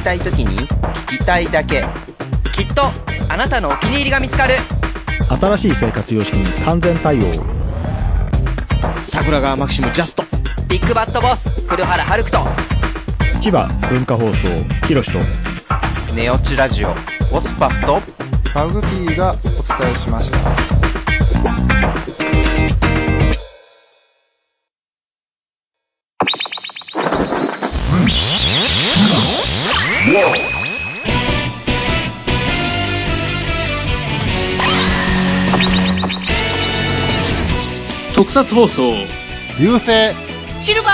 聞きたいときに聞きたいだけ。きっとあなたのお気に入りが見つかる。新しい生活様式に完全対応。桜川マキシムジャスト。ビッグバットボス、黒原遥人。千葉文化放送、ひろしと。ネオチラジオ、オスパフと、マグピーがお伝えしました。特撮放送流星シルバー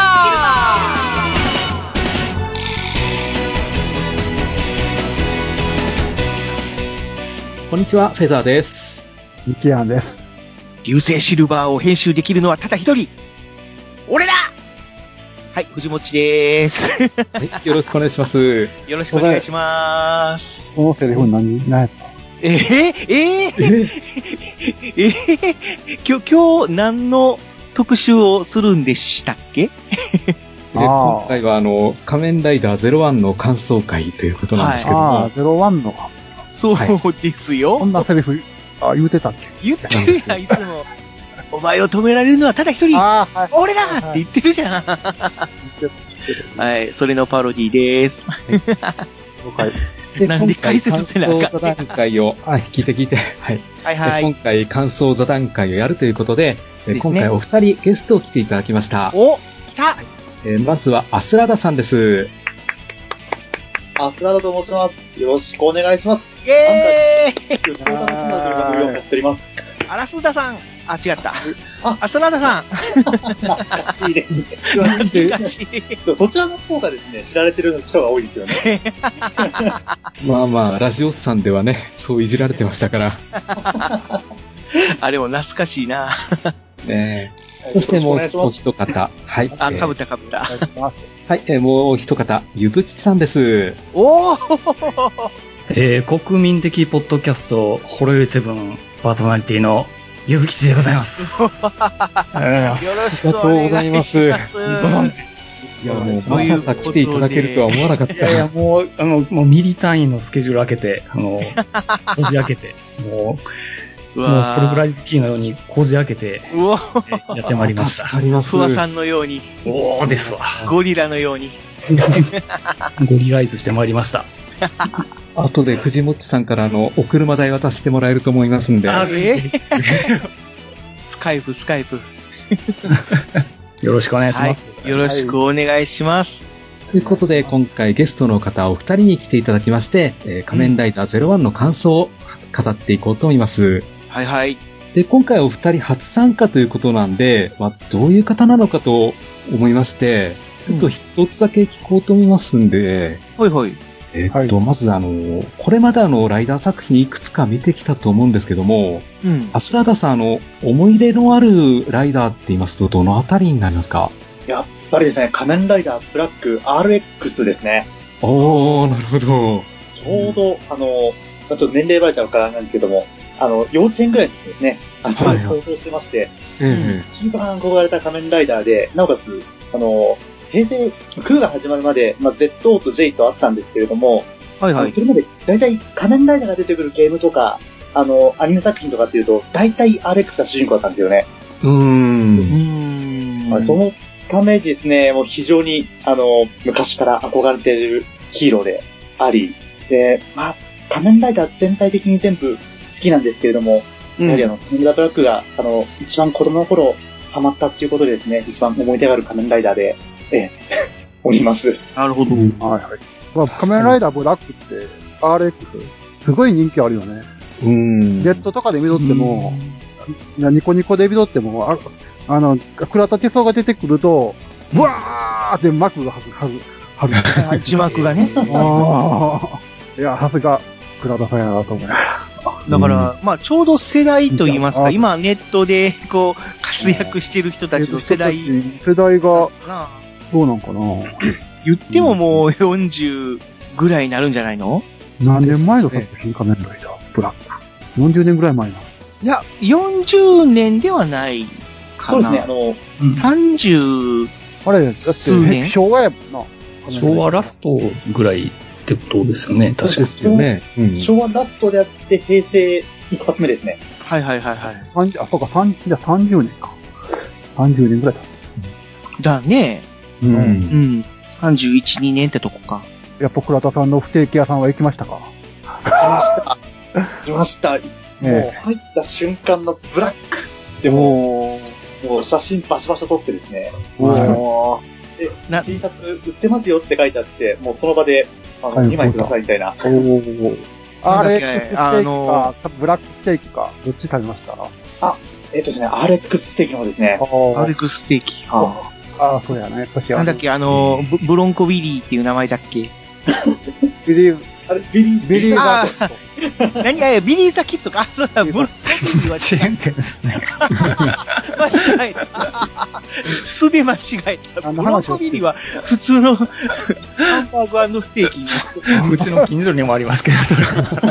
こんにちは、フェザーです。ミキアンです。流星シルバーを編集できるのはただ一人。俺だはい、藤持ちでーす。はい、よろしくお願いします。よろしくお願いします。このセリフ何、何やった？えー、えー、えー、今日、今日何の特集をするんでしたっけ？で今回はあの、仮面ライダー01の感想会ということなんですけども、ああ、ゼロワンの、そうですよ。こんなセリフ、あ、言うてたっけ？言ってるやん、いつも。お前を止められるのはただ一人。ああ、はい。俺だって言ってるじゃん。はい、それのパロディです。なんで解説せなあかん今回感想座談会を、はい、聞いて聞いて、はい。はいはい。で今回感想座談会をやるということで、えで今回お二人ゲストを来ていただきました。お来たえーまずはアスラダさんです。アスラダと申します。よろしくお願いします。イェーイ相談のという番組をやっております。アラスダさん。あ、違った。あアスラダさん。懐かしいです。懐かしい。そちらの方がですね、知られてる人が多いですよね。まあまあ、ラジオスさんではね、そういじられてましたから。あれも懐かしいな。ねえそしてもう一方、はい。あ、えーかぶったかぶった。はい、えーもう一方、ゆずきちさんです。おーえー、国民的ポッドキャスト、ホロヨイセブンパーソナリティのゆずきちでございます。え ーよろしくお願いします。いや、もう、まさか来ていただけるとは思わなかっいやいや、た。もう、あの、もうミリ単位のスケジュール開けて、あの、こじ開けて、もう、うもうプログライズキーのようにこじ開けて、やってまいりました。ありさんのように、おーですわ。ゴリラのように。ゴリライズしてまいりました。後で藤本さんからあの、お車代渡してもらえると思いますんで。あえ スカイプ、スカイプ。よろしくお願いしはます。い。よろしくお願いします。ということで、今回ゲストの方お二人に来ていただきまして、えー仮面ライダー01の感想を語っていこうと思います。はいはい。で、今回お二人初参加ということなんで、まあ、どういう方なのかと思いまして、ちょっと一つだけ聞こうと思いますんで、ほいほい。えっと、まずあの、これまであの、ライダー作品いくつか見てきたと思うんですけども、うん。アスラダさん、あの、思い入れのあるライダーって言いますと、どのあたりになりますか？やっぱりですね、仮面ライダーブラック RX ですね。おー、なるほど。ちょうど、あの、まあちょっと年齢バレちゃうからなんですけども、あの、幼稚園ぐらいの時ですね、あそこはいはいで放送してまして、え一番憧れた仮面ライダーで、なおかつ、あの、平成、空が始まるまで、まあ、ZO と J とあったんですけれども、はいはいそ。れまで、大体仮面ライダーが出てくるゲームとか、あの、アニメ作品とかっていうと、大体 RX が主人公だったんですよね。えうー。うん。まあそのためですね、もう非常に、あの、昔から憧れているヒーローであり、で、まあ、仮面ライダー全体的に全部好きなんですけれども、やはりあの、仮面ライダーブラックが、あの、一番子供の頃、ハマったっていうことでですね、一番思い出がある仮面ライダーで、ええ、おります。なるほど。はいはい。まあ仮面ライダーブラックって RX、すごい人気あるよね。うーん。ネットとかで見とっても、いやニコニコで見とっても、ああの、倉田哲夫が出てくると、ブワーって幕がはず、はず、はず。字幕がね。ああ。いや、さすが、倉田さんやなと思いながだから、まあ、ちょうど世代と言いますか、あ今ネットで、こう、活躍してる人たちの世代世代が、な。どうなんかな？言ってももう40ぐらいになるんじゃないの？何年前の作品仮面ライダー、ブラック。40年ぐらい前な。いや、40年ではないかな。そうですね、あの、30、あれ、だって、昭和やもんな。昭和ラストぐらいってことですよね、確かですよね。うん。昭和ラストであって平成一発目ですね。はいはいはいはい。30あ、そうか、30、じゃあ30年か。30年ぐらい経だね。つ。う。うん。うんん。31、2年ってとこか。やっぱ倉田さんの不定期屋さんは行きましたか？来ました。もうえ入った瞬間のブラック。でも、もう写真バシバシと撮ってですね。もう、でな T シャツ売ってますよって書いてあって、もうその場で、あの、はい2枚くださいみたいな。おー。あれ、なんだっけステーキあのか、ブラックステーキか、どっち食べました？えっとですね、RX ステーキの方ですね。アルクステーキ。あああ、そうやね。年なんだっけ、あの、ブブロンコウィリーっていう名前だっけ？ビリー、あれ、ビリー、ビリーあザー 何あ、いやビリーザキットか？あ、そうだ、ブロンコウィリーはチェーン店ですね。間違えた。素で間違えた。ブロンコウィリーは普通の ハンバーグステーキの、うちの近所にもありますけど、それは。それ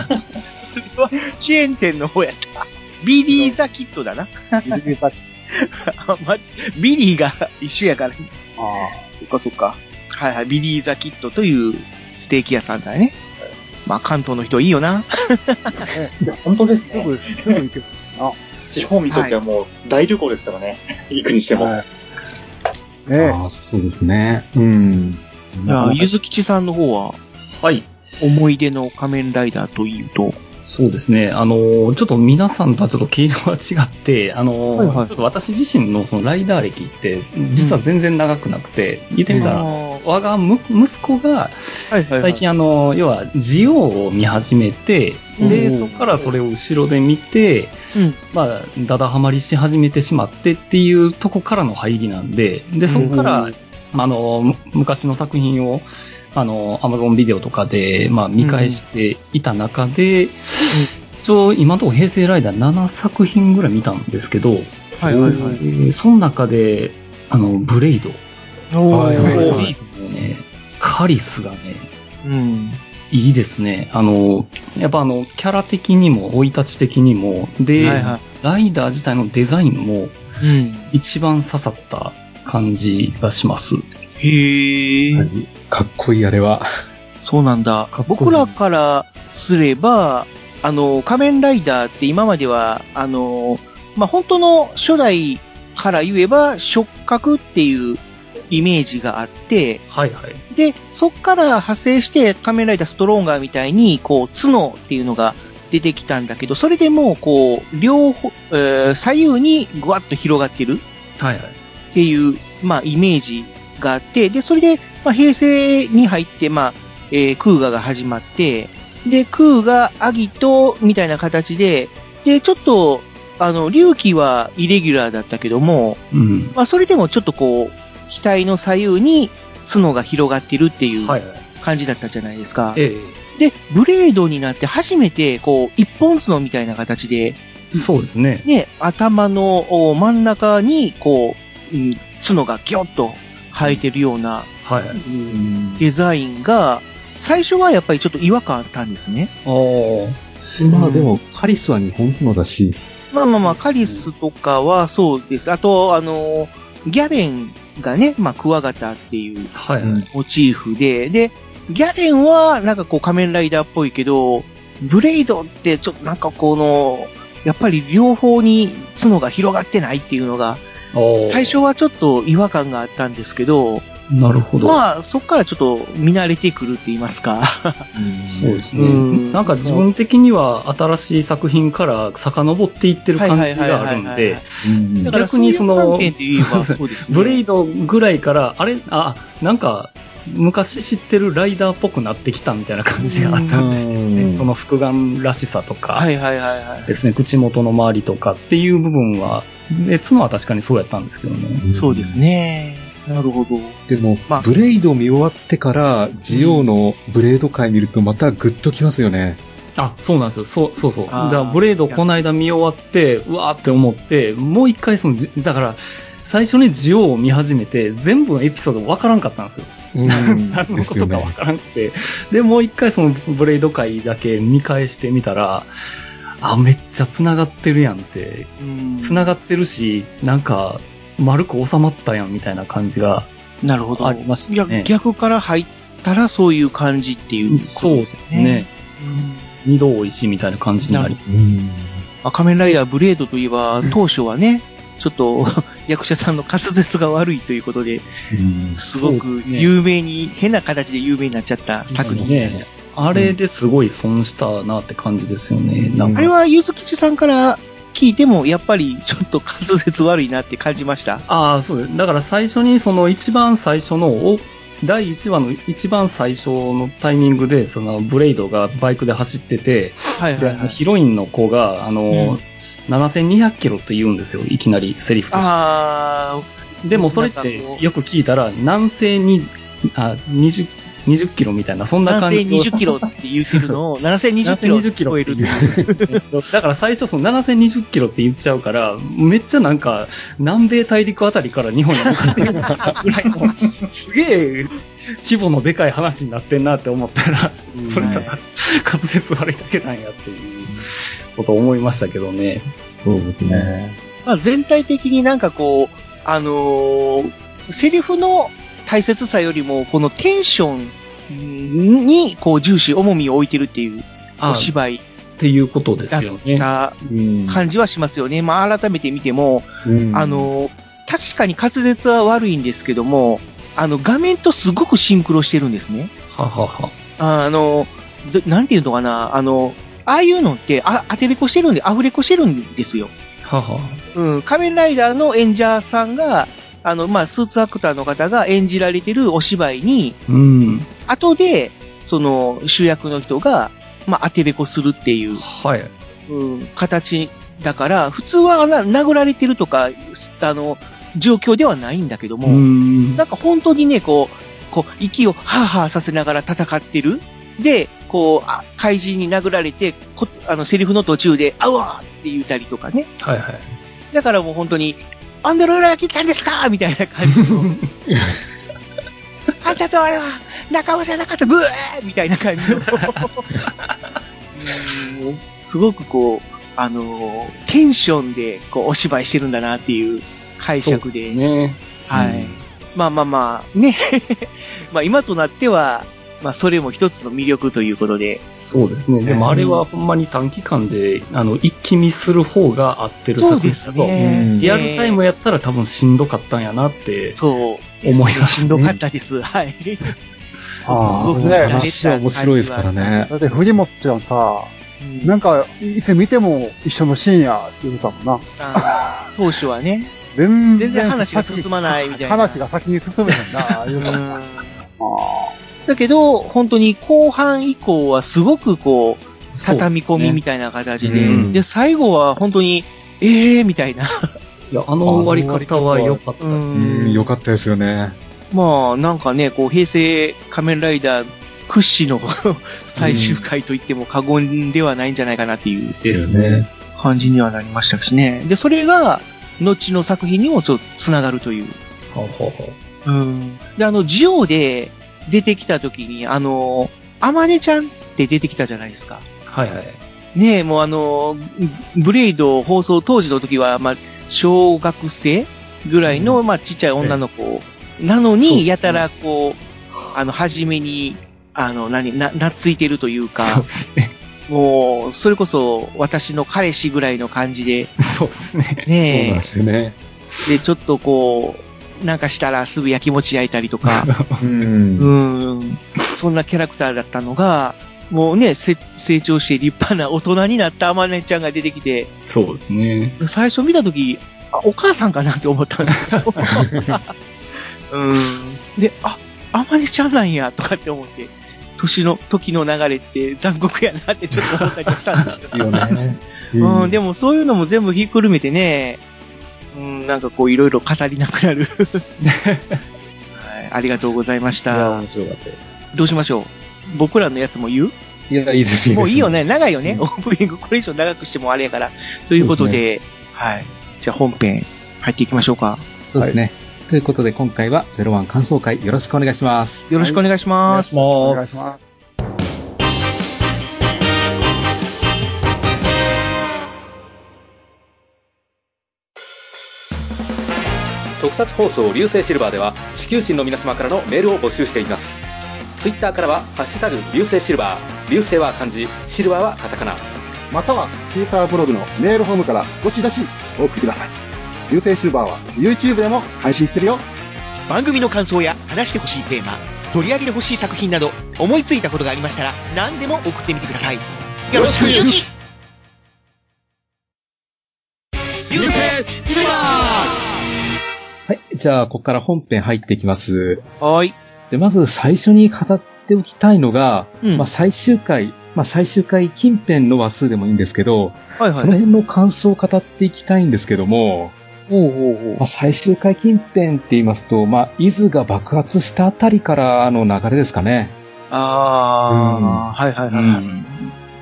はチェーン店の方やった。ビリーザキットだな。ビリーザー あマジ？ビリーが 一緒やから。あそっかそっか。はいはい、ビリーザキットというステーキ屋さんだね。まあ関東の人いいよな。いや、本当ですね。すぐ、すぐ行けるな。地方にとってはもう大旅行ですからね。行くにしても。はいねああ、そうですね。うん。いや、ゆずきちさんの方は、はい。思い出の仮面ライダーというと、そうですね。あの、ちょっと皆さんとはちょっと毛色が違って、あの、はいはいちょっと私自身のそのライダー歴って、実は全然長くなくて、言ってみたら、は我がむ息子が。最近あの、要は、ジオを見始めて、で、うんそこからそれを後ろで見て、うん。まあ、だだはまりし始めてしまってっていうとこからの入りなんで、で、そこから、あの、む昔の作品を、あの、アマゾンビデオとかで、まあ、見返していた中で、一応、今のところ平成ライダー7作品ぐらい見たんですけど、はいはいはい。えーその中で、あの、ブレイド。はいはいはいね、カリスがね、うん。いいですね。あの、やっぱあの、キャラ的にも、生い立ち的にも、で、はいはいライダー自体のデザインも、うん。一番刺さった感じがします。へえ。かっこいい、あれは。そうなんだ。僕らからすれば、あの、仮面ライダーって今までは、あの、まあ、本当の初代から言えば、触覚っていうイメージがあって、はいはい。で、そっから派生して仮面ライダーストロンガーみたいに、こう、角っていうのが出てきたんだけど、それでもう、こう、両方、えー左右にぐわっと広がってるはいはい。っていう、まあ、イメージがあって、で、それで、まあ、平成に入って、まあ、えークーガが始まって、で、クーガ、アギト、みたいな形で、で、ちょっと、あの、龍騎はイレギュラーだったけども、うん。まあ、それでもちょっとこう、額の左右に角が広がってるっていうはいはい。感じだったじゃないですか。えで、ブレードになって初めて、こう、一本角みたいな形で、えそうですね。ね、頭のお真ん中に、こう、うん角がギョッと生えてるようなはいはい。デザインが、最初はやっぱりちょっと違和感あったんですね。まあでも、カリスは日本角だし、まあまあまあ、カリスとかはそうです。あと、あの、ギャレンがね、まあ、クワガタっていうはいはい。モチーフで、で、ギャレンはなんかこう仮面ライダーっぽいけど、ブレイドってちょっとなんかこの、やっぱり両方に角が広がってないっていうのが、最初はちょっと違和感があったんですけど、なるほど。まあ、そこからちょっと見慣れてくるって言いますか。そうですねうん。なんか自分的には新しい作品から遡っていってる感じがあるんで、逆にその。ブレイドぐらいから、あれ？あ、なんか、昔知ってるライダーっぽくなってきたみたいな感じがあったんですよね。その複眼らしさとか、はいはいはいはい。ですね、口元の周りとかっていう部分は、で角は確かにそうやったんですけどね。そうですね。なるほど。でも、まあブレイド見終わってから、ジオウのブレード回見るとまたグッときますよね。あ、そうなんですよ。そう、そうそう。だから、ブレードこの間見終わって、うわーって思って、もう一回そのじ、だから、最初にジオを見始めて、全部のエピソード分からんかったんですよ。うん。何のですよねことか分。からんくて。で、もう一回そのブレード回だけ見返してみたら、あ、めっちゃ繋がってるやんって。うん繋がってるし、なんか、丸く収まったやんみたいな感じが。なるほど。ありましたね逆から入ったらそういう感じっていうことそうですね。二度美味しいみたいな感じになり。うん。まあ仮面ライダーブレードといえば、当初はね、ちょっと 役者さんの滑舌が悪いということで、うんすごく有名に、変な形で有名になっちゃった作品ね。あれですごい損したなって感じですよね。なんかあれはゆずきちさんから聞いても、やっぱりちょっと滑舌悪いなって感じました？ああ、そうです。だから最初に、その一番最初の、お第1話の一番最初のタイミングで、そのブレイドがバイクで走ってて、ヒロインの子が、あの、7200キロって言うんですよ。いきなりセリフとして。あでもそれってよく聞いたら、南西に、あ、20、20キロみたいな、そんな感じの。7020キロって言ってるのを、7020キロって7020キロ聞こえるっていう。だから最初その7020キロって言っちゃうから、めっちゃなんか、南米大陸あたりから日本に向かってるぐらいの、すげえ規模のでかい話になってんなって思ったら、それただ滑舌悪いだけなんやっていうことを思いましたけどね。そうですね。まあ、全体的になんかこう、あのーセリフの大切さよりも、このテンションに、こう、重視、重みを置いてるっていう、あお芝居っていうことですよね。なうん。感じはしますよね。まあ、改めて見ても、うんあ、のー確かに滑舌は悪いんですけども、あの、画面とすごくシンクロしてるんですね。ははは。あの、どなんていうのかな、あの、ああいうのって、あ、当てれこしてるんで、アフレコしてるんですよ。はは。うん、仮面ライダーの演者さんが、あの、まあ、スーツアクターの方が演じられてるお芝居に、うん。後で、その、主役の人が、まあ、当てれこするっていう、はい。うん、形だから、普通はな殴られてるとか、あの、状況ではないんだけども、うん。なんか本当にね、こう、こう、息をハーハーさせながら戦ってる。で、こう、あ怪人に殴られて、こあの、セリフの途中で、あわーって言ったりとかね。はいはい。だからもう本当に、アンドローラー切ったんですか？みたいな感じの。あんたと俺は仲間じゃなかった、ブーみたいな感じの。うんすごくこう、あのーテンションでこうお芝居してるんだなっていう解釈で。ね。はい。まあまあまあ、ね。まあ今となっては、まあそれも一つの魅力ということで。そうですね。でもあれはほんまに短期間で、あの、一気見する方が合ってるそうです作品だと、ね。リアルタイムやったら多分しんどかったんやなってそう。思います、しんどかったです。はい。あすごくね話は面白いですからね。だって藤本ちゃんさ、なんか、いつ見ても一緒のシーンやって言うたもんな。当初はね。全全然話が進まないみたいな。話が先に進めへんな、言うたもんうんだけど、本当に後半以降はすごくこう、畳み込みみたいな形で、うんで、最後は本当に、ええー、みたいな。いや、あの終わり方は良かった。ううん、んよかったですよね。まあ、なんかね、こう、平成仮面ライダー屈指の 最終回と言っても過言ではないんじゃないかなっていうですね。感じにはなりましたしね。で、それが、後の作品にもちょっと繋がるという。はあはあはうん。で、あの、ジオで出てきた時に、あの、アマネちゃんって出てきたじゃないですか。あはいはい。ねえ、もうあの、ブレイド放送当時の時は、まあ、小学生ぐらいの、まあ、ちっちゃい女の子なのに、ねやたらこう、あの、初めに、あの、何、な、なっついてるというか、もう、それこそ、私の彼氏ぐらいの感じで、そうですね。そうねなんですよね。え、で、ちょっとこう、なんかしたらすぐ焼きもち焼いたりとか、うん。うん、そんなキャラクターだったのが、もうね、せ成長して立派な大人になったアマネちゃんが出てきて、そうですね。最初見たとき、あ、お母さんかなって思ったんですよ。うん。で、あ、アマネちゃんなんや、とかって思って、年の、時の流れって残酷やなってちょっと思ったりしたんですけど。よね。うん、でもそういうのも全部ひっくるめてね、うん、なんかこういろいろ語りなくなる。はい、ありがとうございましいや、た面。白かったです。どうしましょう？僕らのやつも言う？いや、いいですもういいよね？ね。長いよね？オープニングこれ以上長くしてもあれやから。ということで、はい。じゃあ本編入っていきましょうか。そうですね。ということで、今回は01感想会よろしくお願いします。よろしくお願いします。お願いします。特撮放送流星シルバーでは地球人の皆様からのメールを募集していますツイッターからは「ハッシュタグ流星シルバー」流星は漢字シルバーはカタカナまたは、ツイッターブログのメールフォームからどしどしお送りください。流星シルバーは YouTube でも配信してるよ。番組の感想や話してほしいテーマ、取り上げてほしい作品など、思いついたことがありましたら、何でも送ってみてください。よろしくゆき流星シルバーはい。じゃあ、ここから本編入っていきます。はい。で、まず最初に語っておきたいのが、うんまあ最終回、まあ最終回近辺の話数でもいいんですけど、はいその辺の感想を語っていきたいんですけども、ほうほうほまあ、最終回近辺って言いますと、まあ、伊豆が爆発したあたりからの流れですかね。ああ、はいはいはいはい。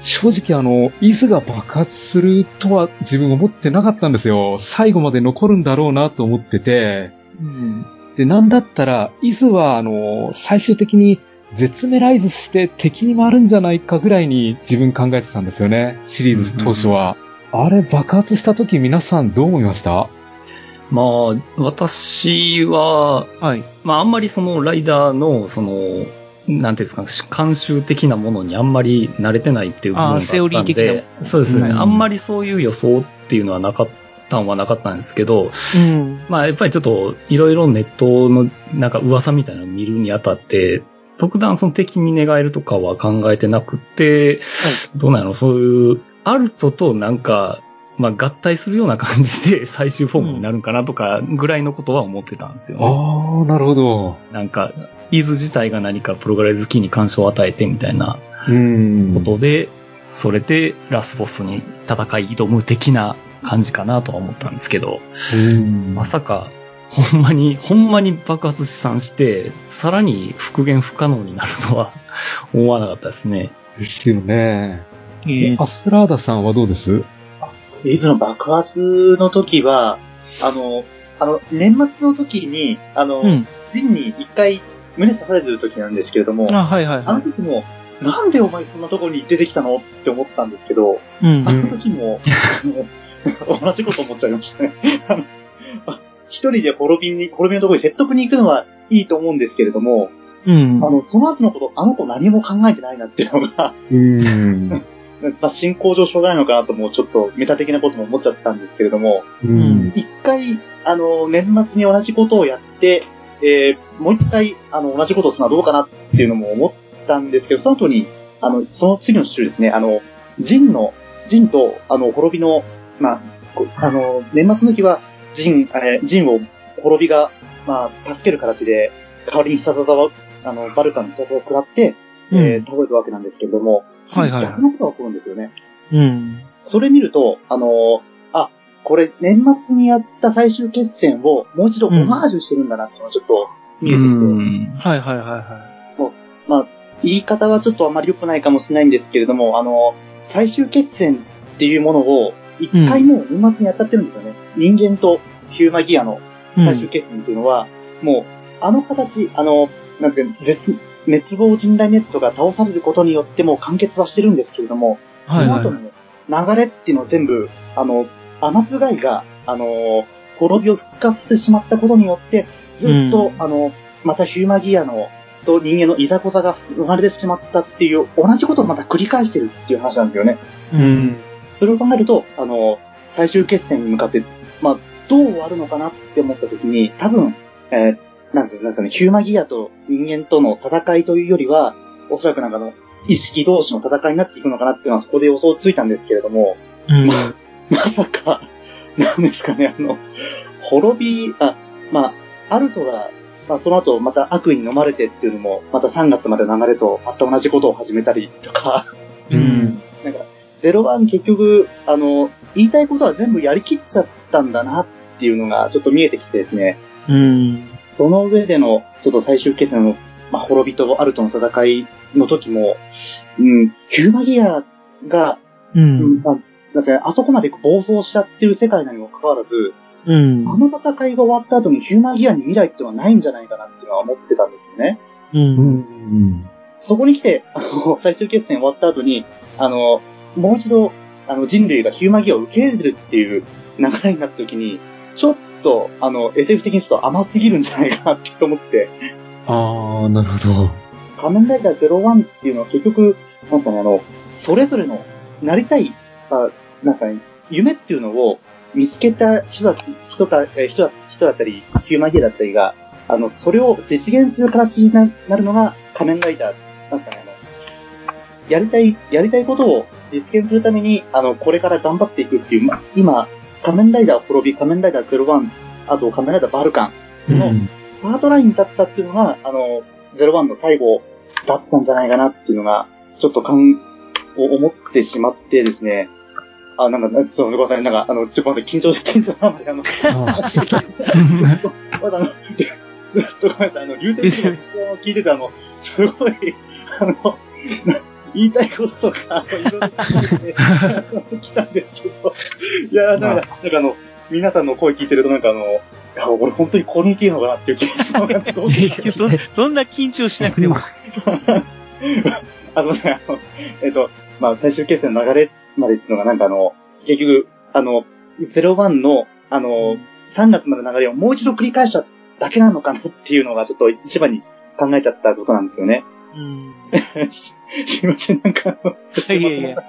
正直あの、伊豆が爆発するとは自分思ってなかったんですよ。最後まで残るんだろうなと思ってて。うん。で、なんだったら、伊豆はあの、最終的に絶メライズして敵に回るんじゃないかぐらいに自分考えてたんですよね。シリーズ当初は。あれ爆発した時皆さんどう思いました？まあ、私は、はい。まあ、あんまりそのライダーの、その、なんていうんですか、慣習的なものにあんまり慣れてないっていう部分があったんで、セオリー的なそうですね、うんあんまりそういう予想っていうのはなかったんはなかったんですけど、うん。まあ、やっぱりちょっと、いろいろネットの、なんか噂みたいなのを見るにあたって、特段その敵に寝返るとかは考えてなくて、どうなの？そういう、アルトとなんか、まあ、合体するような感じで 最終フォームになるんかなとかぐらいのことは思ってたんですよね。ああ、なるほど。なんか、イズ自体が何かプログラム好きに干渉を与えてみたいなうん。ことで、それでラスボスに戦い挑む的な感じかなとは思ったんですけど、うんまさか、ほんまに、ほんまに爆発飛散して、さらに復元不可能になるとは 思わなかったですね。ですよね。えアスラーダさんはどうです？伊豆の爆発の時は、あの、あの、年末の時に、あの、うん。ジンに一回胸刺されてる時なんですけれども、あ、はいはいあはい。の時も、なんでお前そんなところに出てきたの？って思ったんですけど、うんあ。の時も、あの 同じこと思っちゃいましたね。あのあ一人で滅びに、滅びのところに説得に行くのはいいと思うんですけれども、うんあ。の、その後のこと、あの子何も考えてないなっていうのが、うん。まあ、進行上しょうがないのかなとも、ちょっとメタ的なことも思っちゃったんですけれども、うん。一回、あの、年末に同じことをやって、えー、もう一回、あの、同じことをするのはどうかなっていうのも思ったんですけど、その後に、あの、その次の週ですね、あの、ジンの、ジンと、あの、滅びの、まあ、こあの、年末の日は、ジン、えージンを滅びが、まあ、助ける形で、代わりに必殺技を、あの、バルカの必殺技を食らって、えー、倒れたわけなんですけれども、はいはい。逆のことが起こるんですよね。うん。それ見ると、あのーあ、これ年末にやった最終決戦をもう一度オマージュしてるんだなっていうのがちょっと見えてきて、うん。はいはいはいはまあ、言い方はちょっとあまり良くないかもしれないんですけれども、あのー最終決戦っていうものを一回もう年末にやっちゃってるんですよね。人間とヒューマギアのい。最終決戦っていうのは、もう、あの形、あの、なんていうの絶滅亡人雷ネットが倒されることによってもう完結はしてるんですけれども、はいはいその後の流れっていうのを全部、あの、天津貝が、あの、滅びを復活してしまったことによって、ずっと、うんあの、またヒューマギアの、と人間のいざこざが生まれてしまったっていう、同じことをまた繰り返してるっていう話なんですよね。うん。それを考えると、あの、最終決戦に向かって、まあ、どう終わるのかなって思った時に、多分、えーなんですかね、ヒューマギアと人間との戦いというよりは、おそらくなんかあの、意識同士の戦いになっていくのかなっていうのはそこで予想ついたんですけれども、うん。まさか、なんですかね、あの、滅び、あ、まあ、アルトが、まあ、その後また悪意に飲まれてっていうのも、また3月までの流れとまた同じことを始めたりとか、うん。なんか、ゼロワン結局、あの、言いたいことは全部やりきっちゃったんだなっていうのがちょっと見えてきてですね、うん。その上での、ちょっと最終決戦のまあ、滅びとアルトの戦いの時も、うん、ヒューマギアが、うん。まあ、なんあそこまで暴走しちゃってる世界なにもかかわらず、うん。あの戦いが終わった後にヒューマギアに未来ってのはないんじゃないかなっていうのは思ってたんですよね。う。うんん。そこに来て、あの、最終決戦終わった後に、あの、もう一度、あの、人類がヒューマギアを受け入れるっていう流れになった時に、ちょっと、あの、SF 的にちょっと甘すぎるんじゃないかなって思って、ああ、なるほど。仮面ライダー01っていうのは結局、なんですかね、あの、それぞれのなりたい、あなんかね、夢っていうのを見つけた人だ、人か、えー人だ、人だったり、ヒューマンギアだったりが、あの、それを実現する形にななるのが仮面ライダー、なんですかね、あの、やりたい、やりたいことを実現するために、あの、これから頑張っていくっていう、ま今、仮面ライダー滅び、仮面ライダー01、あと仮面ライダーバルカン、その、スタートラインだったっていうのが、あの、01の最後だったんじゃないかなっていうのが、ちょっと感を思ってしまってですね、あ、なんか、ちょっとごめんなさい、なんか、あの、ちょっと待って、緊張して、緊張なので、あの、まだあの、ずっとごめんなさい、あの、流天のを聞いてて、あの、すごい、あの、言いたいこととか、いろいろ来たんですけど、いや、なんか、なんかあの、皆さんの声聞いてると、なんかあの、いや、俺本当にここにいていいのかなっていう気がします。そそんな緊張しなくても。あ、すいません、あの、えっと、まあ、最終決戦の流れまでっていうのが、なんかあの、結局、あの、01の、あの、3月までの流れをもう一度繰り返しただけなのかなっていうのが、ちょっと一番に考えちゃったことなんですよね。うん。すいません、なんかいやいや。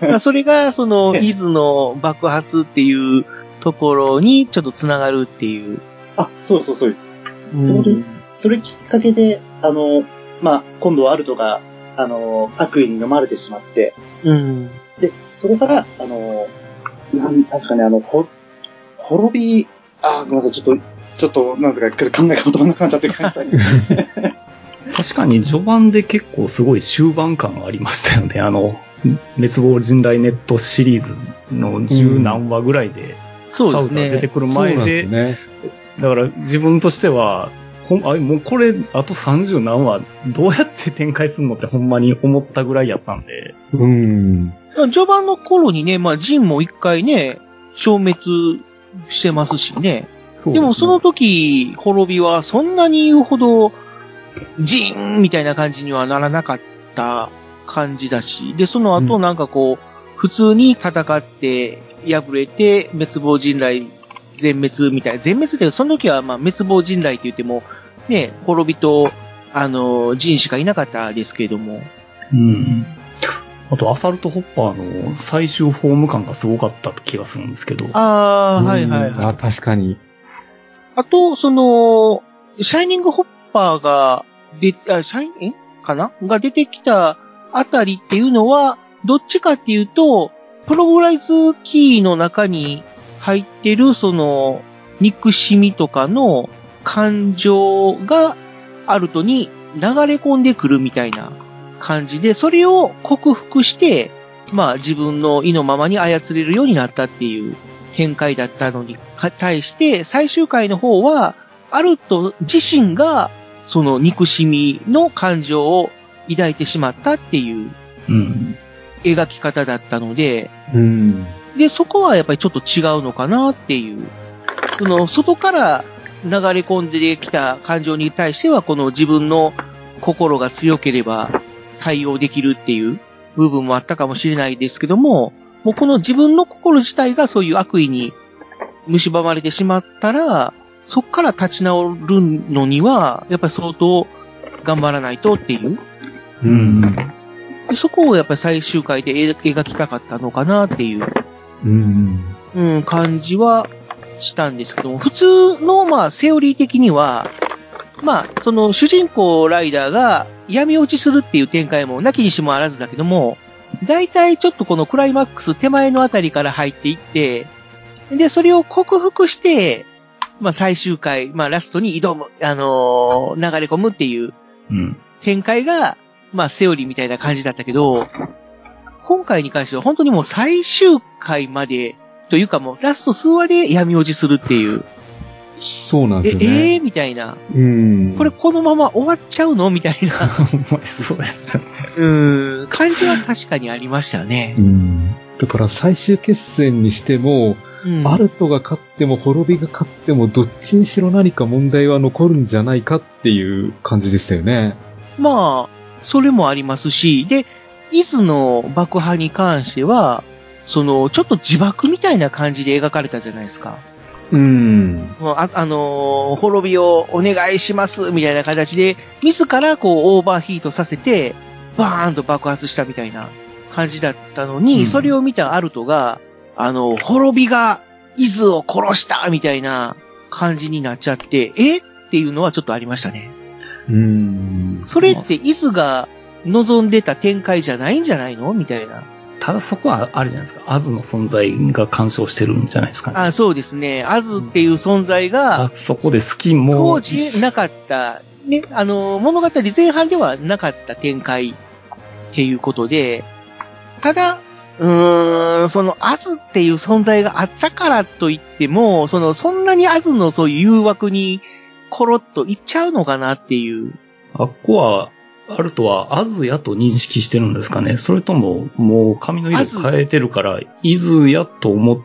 まあそれが、その、伊豆の爆発っていうところにちょっと繋がるっていう。あ、そうそうそうです。うんそれきっかけで、あの、まあ、今度はアルトが、あの、悪意に飲まれてしまって、うん。で、そこから、あの、なんですかね、あの、ほ、滅び、あ、ごめんなさい、ちょっと、ちょっと、なんとか、考えが言葉なくなっちゃってください。確かに序盤で結構すごい終盤感ありましたよね。あの、滅亡人雷ネットシリーズの十何話ぐらいで、そうですサウザー出てね。くる前で、でね。だから自分としては、ほん、あ、もうこれ、あと30何話、どうやって展開するのってほんまに思ったぐらいやったんで、うん。序盤の頃にね、まあ、ジンも一回ね、消滅してますしね。そうでもその時、滅びはそんなに言うほど、ジーンみたいな感じにはならなかった感じだし、で、その後なんかこう、普通に戦って、敗れて、滅亡人雷全滅みたいな、全滅ってその時はまあ滅亡人雷って言っても、ね、滅びと、あの、ジンしかいなかったですけれども、うん。あと、アサルトホッパーの最終フォーム感がすごかった気がするんですけど。ああ、はいはいはい。あ、確かに。あと、その、シャイニングホッパーが、で、あ、シャイン、んかな？が出てきたあたりっていうのは、どっちかっていうと、プログライズキーの中に入ってる、その、憎しみとかの感情がアルトに流れ込んでくるみたいな感じで、それを克服して、まあ自分の意のままに操れるようになったっていう展開だったのに対して、最終回の方は、アルト自身が、その憎しみの感情を抱いてしまったっていううん。描き方だったので、うん。で、そこはやっぱりちょっと違うのかなっていう。その、外から流れ込んできた感情に対しては、この自分の心が強ければ対応できるっていう部分もあったかもしれないですけども、もうこの自分の心自体がそういう悪意に蝕まれてしまったら、そこから立ち直るのには、やっぱり相当頑張らないとっていう。うん。でそこをやっぱり最終回で描描きたかったのかなっていう。うん。うん、感じはしたんですけども、普通の、まあ、セオリー的には、まあ、その主人公ライダーが闇落ちするっていう展開もなきにしもあらずだけども、大体ちょっとこのクライマックス手前のあたりから入っていって、で、それを克服して、まあ最終回、まあラストに挑む、あのー流れ込むっていううん。展開が、まあセオリーみたいな感じだったけど、今回に関しては本当にもう最終回まで、というかもうラスト数話で闇落ちするっていう。そうなんでえ、すよね。えー？みたいな。うん。これこのまま終わっちゃうの？みたいな。そうです。うん、感じは確かにありましたねう。ん。だから最終決戦にしても、うんアルトが勝っても滅びが勝ってもどっちにしろ何か問題は残るんじゃないかっていう感じでしたよね。まあ、それもありますし、で、伊豆の爆破に関しては、その、ちょっと自爆みたいな感じで描かれたじゃないですか。うん。あ、あのー滅びをお願いします、みたいな形で、自らこう、オーバーヒートさせて、バーンと爆発したみたいな感じだったのに、うんそれを見たアルトが、あの、滅びが、伊豆を殺したみたいな感じになっちゃって、えっていうのはちょっとありましたね。うん。それって伊豆が望んでた展開じゃないんじゃないの？みたいな。ただそこはあれじゃないですか。アズの存在が干渉してるんじゃないですかね。あそうですね。アズっていう存在が、あそこでスキンも当時なかった、ね、あの、物語前半ではなかった展開っていうことで、ただ、うーん、そのアズっていう存在があったからといっても、その、そんなにアズのそういう誘惑にコロッといっちゃうのかなっていう。あっこは、アルトはアズやと認識してるんですかねそれとも、もう髪の色変えてるから、イズやと思っ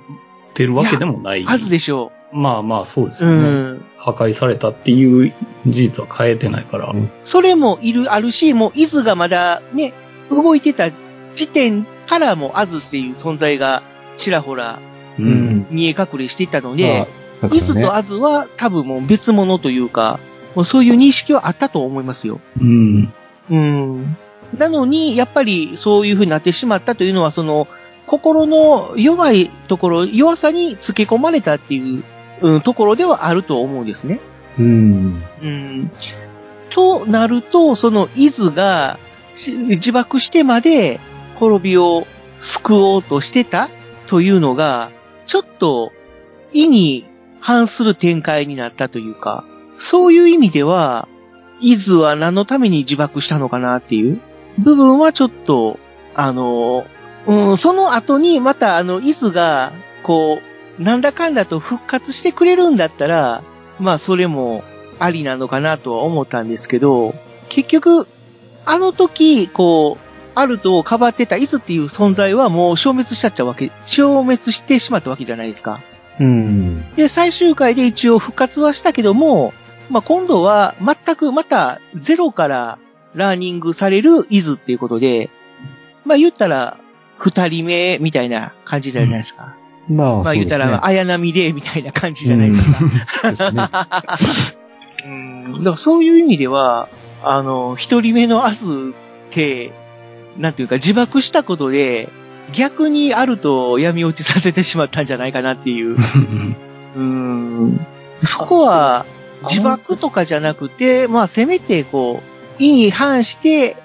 てるわけでもない。アズでしょまあまあそうですう。よね。うん。破壊されたっていう事実は変えてないから。それもいる、あるし、もう、伊豆がまだね、動いてた時点からもアズっていう存在がちらほらうん。見え隠れしていたので、まあだからね伊豆とアズは多分もう別物というか、もうそういう認識はあったと思いますよ。うん。うん。なのに、やっぱりそういう風になってしまったというのは、その、心の弱いところ、弱さにつけ込まれたっていう、うん、ところではあると思うんですね。うん。うん。となると、その伊豆がし自爆してまで滅びを救おうとしてたというのが、ちょっと意に反する展開になったというか、そういう意味では、伊豆は何のために自爆したのかなっていう部分はちょっと、あの、うん、その後にまたあの、伊豆が、こう、なんだかんだと復活してくれるんだったら、まあそれもありなのかなとは思ったんですけど、結局、あの時、こう、アルトをかばってた伊豆っていう存在はもう消滅しちゃったわけ、消滅してしまったわけじゃないですか。うん。で、最終回で一応復活はしたけども、まあ、今度は全くまたゼロからラーニングされる伊豆っていうことで、まあ、言ったら二人目みたいな感じじゃないですか。まあ、まあ、そうですね。言ったら綾波レイみたいな感じじゃないですか。うんだからそういう意味では、あの、一人目のアズって、なんていうか自爆したことで、逆にあると闇落ちさせてしまったんじゃないかなっていう。うん。そこは、自爆とかじゃなくて、まあせめてこう、意に反して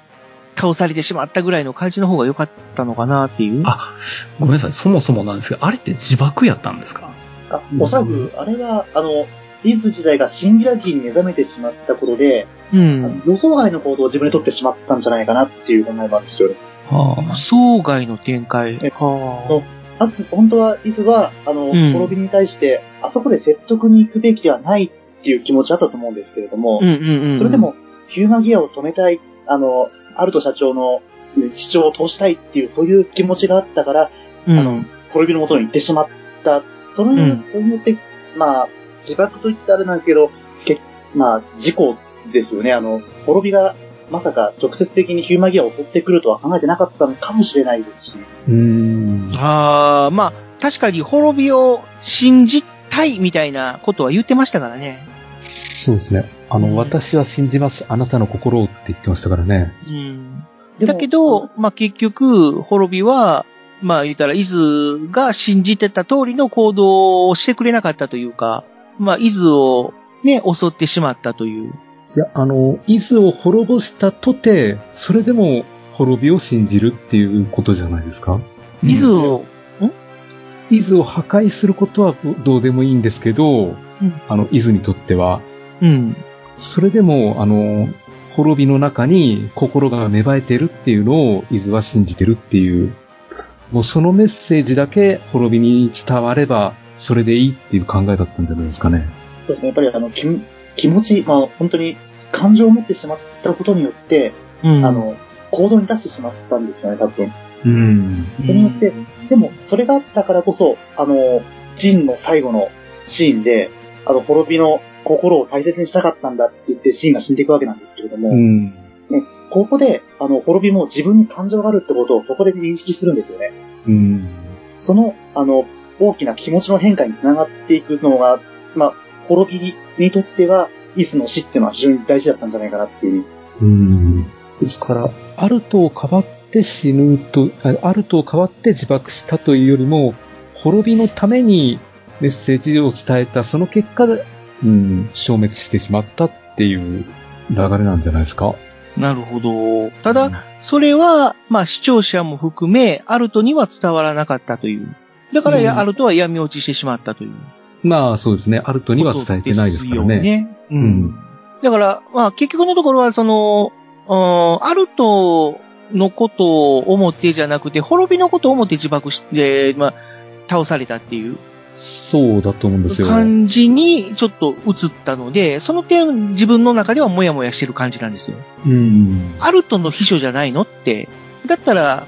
倒されてしまったぐらいの感じの方が良かったのかなっていう。あ、ごめんなさい。そもそもなんですけど、あれって自爆やったんですか？あ、おそらく、あれが、あの、ディズ自体がシンギュラリティに目覚めてしまったことで、うん。予想外の行動を自分で取ってしまったんじゃないかなっていう考えもあるんですよね。は予想外の展開。えはまず、本当は、イズは、あの、うん滅びに対して、あそこで説得に行くべきではないっていう気持ちあったと思うんですけれども、あ。うんうんうん。それで、も、ヒューマギアを止めたい、あの、アルト社長のね主張を通したいっていう、そういう気持ちがあったから、うん、あの、滅びの元に行ってしまった。その、うんそれによって、まあ、自爆と言ったらあれなんですけど、けまあ、事故ですよね。あの、滅びが、まさか直接的にヒューマギアを取ってくるとは考えてなかったのかもしれないですし。うん。ああ、まあ、確かに滅びを信じたいみたいなことは言ってましたからね。そうですね。あの、私は信じます。あなたの心をって言ってましたからね。うん。だけど、まあ結局、滅びは、まあ言ったら、伊豆が信じてた通りの行動をしてくれなかったというか、まあ伊豆をね、襲ってしまったという。いや、あの、伊豆を滅ぼしたとて、それでも滅びを信じるっていうことじゃないですか？伊豆を、伊豆を破壊することはどうでもいいんですけど、あの、伊豆にとっては、うん。それでも、あの、滅びの中に心が芽生えてるっていうのを伊豆は信じてるっていう、もうそのメッセージだけ滅びに伝われば、それでいいっていう考えだったんじゃないですかね。そうですね。やっぱりあの、気気持ち、まあ本当に感情を持ってしまったことによって、うん。あの、行動に出してしまったんですよね、多分。うん。それによって、でも、それがあったからこそ、あの、ジンの最後のシーンで、あの、滅びの心を大切にしたかったんだって言ってシーンが死んでいくわけなんですけれども、うん。ね、ここで、あの、滅びも自分に感情があるってことをそこで認識するんですよね。うん。その、あの、大きな気持ちの変化につながっていくのが、まあ、滅びにとっては、イスの死っていうのは非常に大事だったんじゃないかなっていう。うん。ですから、アルトをかばって死ぬと、あアルトをかばって自爆したというよりも、滅びのためにメッセージを伝えた、その結果で、うん、消滅してしまったっていう流れなんじゃないですか。なるほど。ただ、それは、まあ視聴者も含め、アルトには伝わらなかったという。だから、うんアルトは闇落ちしてしまったという。まあそうですね。アルトには伝えてないですからね。ですよね。ううんん。だから、まあ結局のところは、その、うんアルトのことを思ってじゃなくて、滅びのことを思って自爆して、まあ、倒されたっていうそうだと思うんですよ。感じにちょっと映ったので、その点自分の中ではモヤモヤしてる感じなんですよ。うん。アルトの秘書じゃないのって。だったら、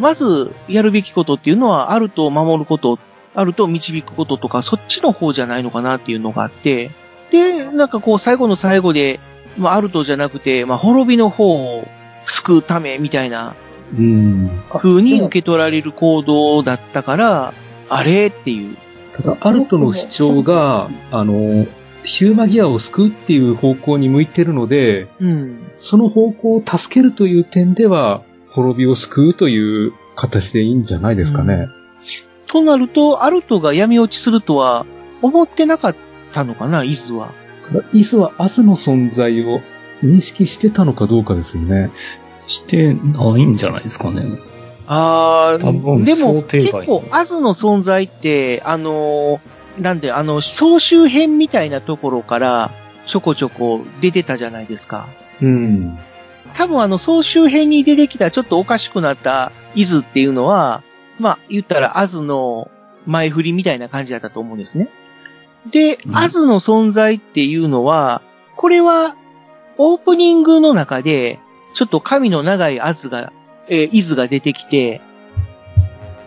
まずやるべきことっていうのは、アルトを守ること、アルトを導くこととか、そっちの方じゃないのかなっていうのがあって、で、なんかこう、最後の最後で、まあ、アルトじゃなくて、まあ、滅びの方を救うためみたいなうん。風に受け取られる行動だったから、あれっていう。ただ、アルトの主張が、あの、ヒューマギアを救うっていう方向に向いてるので、うん。その方向を助けるという点では、滅びを救うという形でいいんじゃないですかね。となると、アルトが闇落ちするとは思ってなかったのかな、イズは。イズはアズの存在を認識してたのかどうかですよね。してないんじゃないですかね。あ多分でも、結外構、アズの存在って、あのーなんで、あの、総集編みたいなところから、ちょこちょこ出てたじゃないですか。うん。多分あの、総集編に出てきたちょっとおかしくなったイズっていうのは、まあ、言ったらアズの前振りみたいな感じだったと思うんですね。で、うんアズの存在っていうのは、これは、オープニングの中で、ちょっと髪の長いアズが、えーイズが出てきて、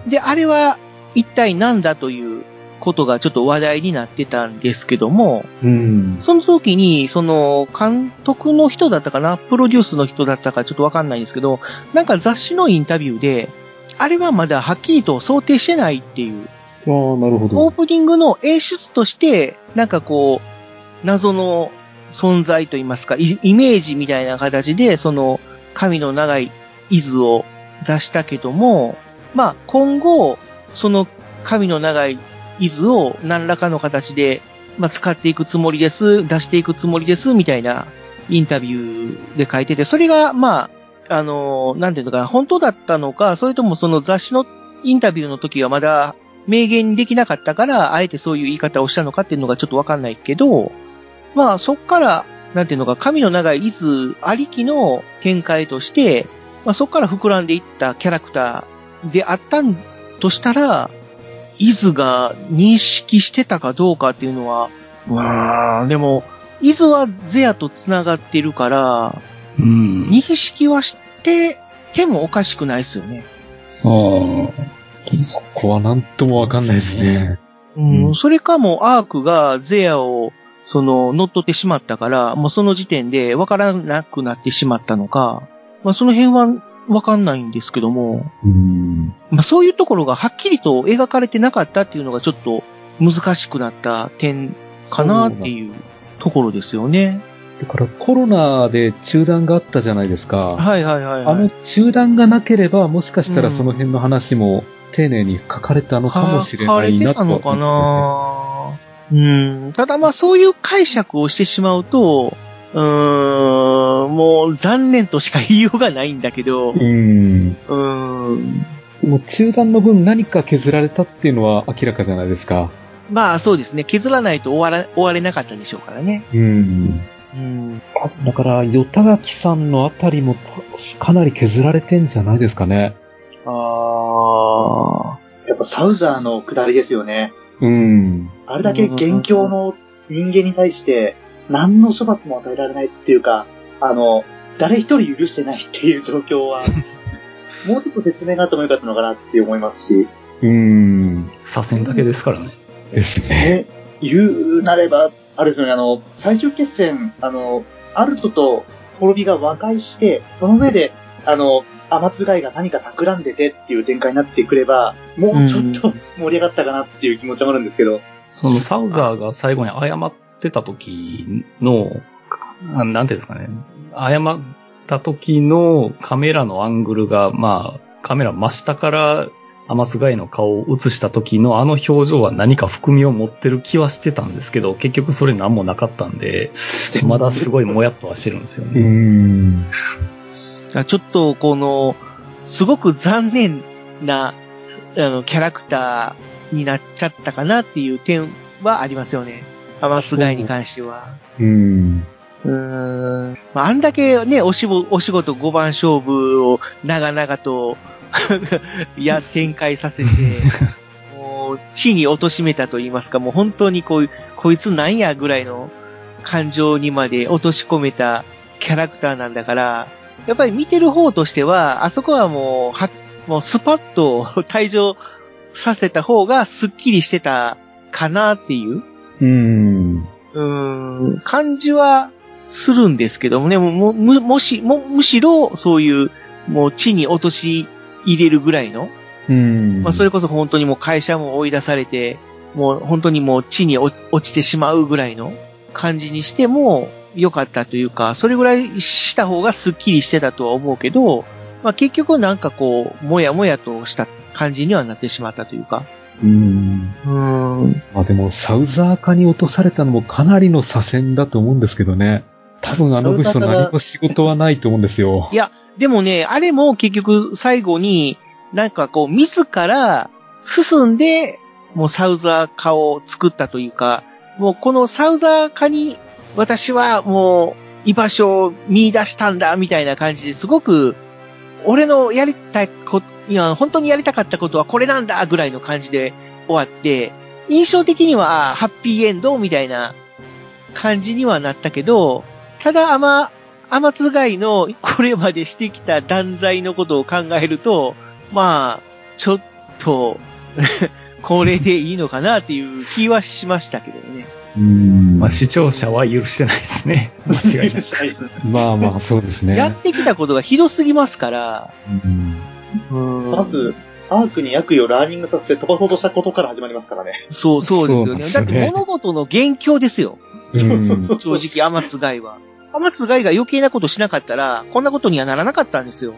で、あれは一体何だということがちょっと話題になってたんですけども、うん。その時に、その、監督の人だったかな？プロデュースの人だったかちょっとわかんないんですけど、なんか雑誌のインタビューで、あれはまだはっきりと想定してないっていう、ああ、なるほオーど。プニングの演出として、なんかこう、謎の存在といいますか、イイメージみたいな形で、その、髪の長いイズを出したけども、まあ、今後、その髪の長いイズを何らかの形で、まあ、使っていくつもりです、出していくつもりです、みたいなインタビューで書いてて、それが、まあ、あのなんていうのかな、本当だったのか、それともその雑誌のインタビューの時はまだ明言できなかったから、あえてそういう言い方をしたのかっていうのがちょっとわかんないけど、まあそっから、なんていうのか、髪の長いイズありきの展開として、まあそっから膨らんでいったキャラクターであったんとしたら、イズが認識してたかどうかっていうのは、うーん、でも、イズはゼアと繋がってるから、うん。認識はしててもおかしくないですよね。あそこはなんともわかんないですね。うんうんそれかもアークがゼアを、その、乗っ取ってしまったから、もうその時点で分からなくなってしまったのか、まあその辺は分かんないんですけども、うん。まあそういうところがはっきりと描かれてなかったっていうのがちょっと難しくなった点かなっていうところですよね。だからコロナで中断があったじゃないですか。はいはいはい、はい。あの中断がなければ、もしかしたらその辺の話も丁寧に書かれたのかもしれないなと書かれてたのかなうん。ただまあそういう解釈をしてしまうと、うーん、もう残念としか言いようがないんだけど、うん。うーん。もう中断の分何か削られたっていうのは明らかじゃないですか。まあそうですね。削らないと終わら、終われなかったでしょうからね。うん。うん。だから、与田垣さんのあたりもかなり削られてんじゃないですかね。あやっぱサウザーの下りですよね。うん。あれだけ元凶の人間に対して何の処罰も与えられないっていうか、あの、誰一人許してないっていう状況は、もうちょっと説明があってもよかったのかなって思いますし、うーん。左遷だけですからね。ですね。ね、言うなれば、あれですよね、あの、最終決戦、あの、アルトと滅びが和解して、その上で、あの、天津貝が何か企んでてっていう展開になってくれば、もうちょっと盛り上がったかなっていう気持ちもあるんですけど、そのサウザーが最後に謝ってた時の、あなんていうんですかね。謝った時のカメラのアングルが、まあ、カメラ真下からアマスガイの顔を映した時のあの表情は何か含みを持ってる気はしてたんですけど、結局それ何もなかったんで、まだすごいもやっとはしてるんですよね。ん。ちょっと、この、すごく残念な、あの、キャラクターになっちゃったかなっていう点はありますよね。アマスガイに関しては。うーん。うーん。まあ、あんだけね、おしぼ、お仕事5番勝負を長々と、や、展開させて、もう、地に貶めたと言いますか、もう本当にこういう、こいつなんやぐらいの感情にまで落とし込めたキャラクターなんだから、やっぱり見てる方としては、あそこはもう、は、もうスパッと退場させた方がスッキリしてたかなっていう。うーん。うーん、感じはするんですけどもね、ももむもし、も、むしろ、そういう、もう地に落とし入れるぐらいの、うーん。まあそれこそ本当にもう会社も追い出されて、もう本当にもう地に落落ちてしまうぐらいの感じにしても良かったというか、それぐらいした方がスッキリしてたとは思うけど、まあ結局なんかこう、もやもやとした感じにはなってしまったというか。うーん。うーん。まあでも、サウザー化に落とされたのもかなりの左遷だと思うんですけどね。多分あの部署何も仕事はないと思うんですよい。や、でもね、あれも結局最後に、なんかこう、自ら進んで、もうサウザー化を作ったというか、もうこのサウザー化に私はもう居場所を見出したんだ、みたいな感じですごく、俺のやりたいこ、いや、本当にやりたかったことはこれなんだ、ぐらいの感じで終わって、印象的には、ハッピーエンドみたいな感じにはなったけど、ただ、あま、アマツガイのこれまでしてきた断罪のことを考えると、まあ、ちょっと、これでいいのかなっていう気はしましたけどね。うん。まあ視聴者は許してないですね。間違いない。まあまあ、そうですね。やってきたことがひどすぎますから、まず、アークに悪意をラーニングさせて飛ばそうとしたことから始まりますからね。そう、そうですよね。だって物事の元凶ですよ。そうそうそうそう。正直、アマツガイは。アマツガイが余計なことしなかったら、こんなことにはならなかったんですよ。